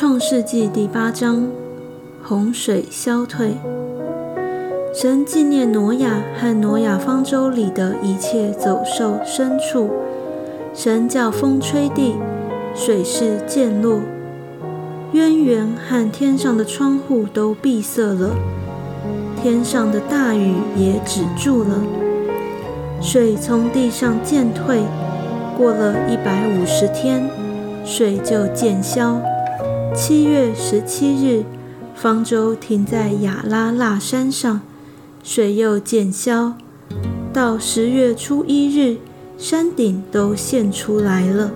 创世纪第八章，洪水消退。神纪念挪亚和挪亚方舟里的一切走兽、牲畜。神叫风吹地，水势渐落，渊源和天上的窗户都闭塞了，天上的大雨也止住了，水从地上渐退。过了一百五十天，水就渐消。七月十七日，方舟停在亚拉腊山上，水又渐消。到十月初一日，山顶都现出来了。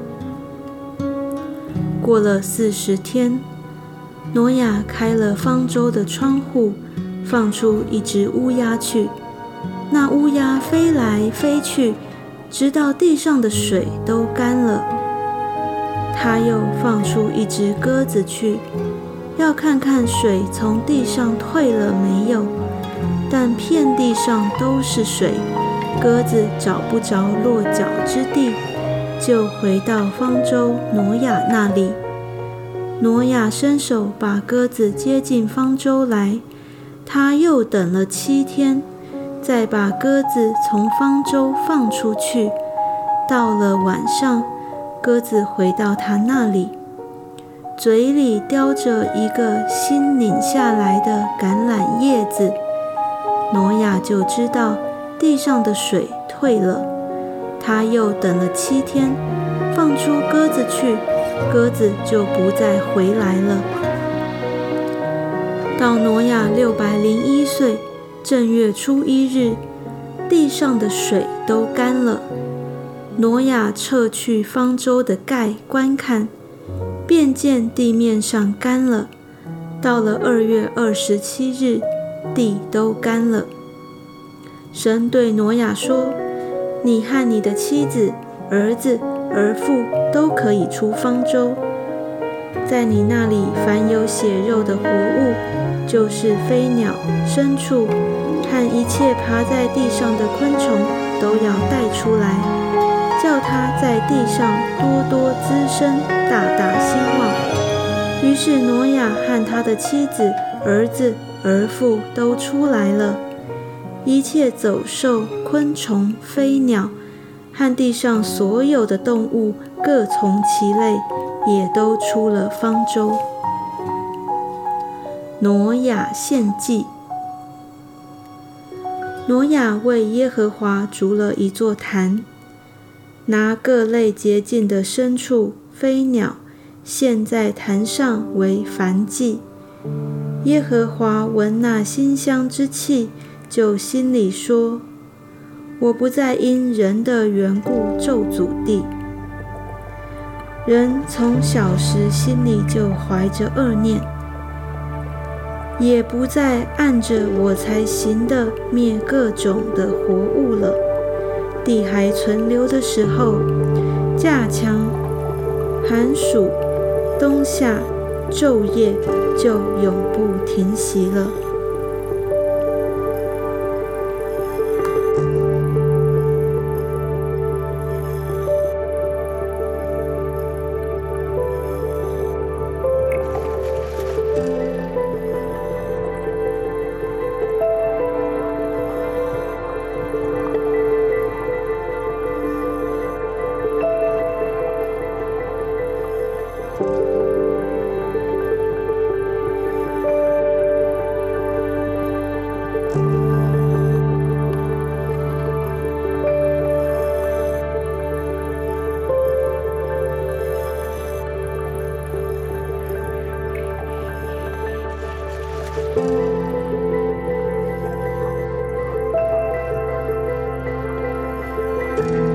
过了四十天，挪亚开了方舟的窗户，放出一只乌鸦去。那乌鸦飞来飞去，直到地上的水都干了。他又放出一只鸽子去，要看看水从地上退了没有。但遍地上都是水，鸽子找不着落脚之地，就回到方舟挪亚那里。挪亚伸手把鸽子接进方舟来，他又等了七天，再把鸽子从方舟放出去。到了晚上。鸽子回到他那里，嘴里叼着一个新拧下来的橄榄叶子。挪亚就知道地上的水退了。他又等了七天，放出鸽子去，鸽子就不再回来了。到挪亚六百零一岁正月初一日，地上的水都干了。挪亚撤去方舟的盖，观看，便见地面上干了。到了二月二十七日，地都干了。神对挪亚说：“你和你的妻子、儿子、儿妇都可以出方舟。在你那里，凡有血肉的活物，就是飞鸟、牲畜和一切爬在地上的昆虫，都要带出来。”叫他在地上多多滋生，大大兴旺。于是挪亚和他的妻子、儿子、儿妇都出来了，一切走兽、昆虫、飞鸟和地上所有的动物，各从其类，也都出了方舟。挪亚献祭。挪亚为耶和华筑了一座坛。拿各类洁净的牲畜、飞鸟献在坛上为燔祭。耶和华闻那馨香之气，就心里说：“我不再因人的缘故咒诅地。人从小时心里就怀着恶念，也不再按着我才行的灭各种的活物了。”地还存留的时候，架墙、寒暑、冬夏、昼夜就永不停息了。You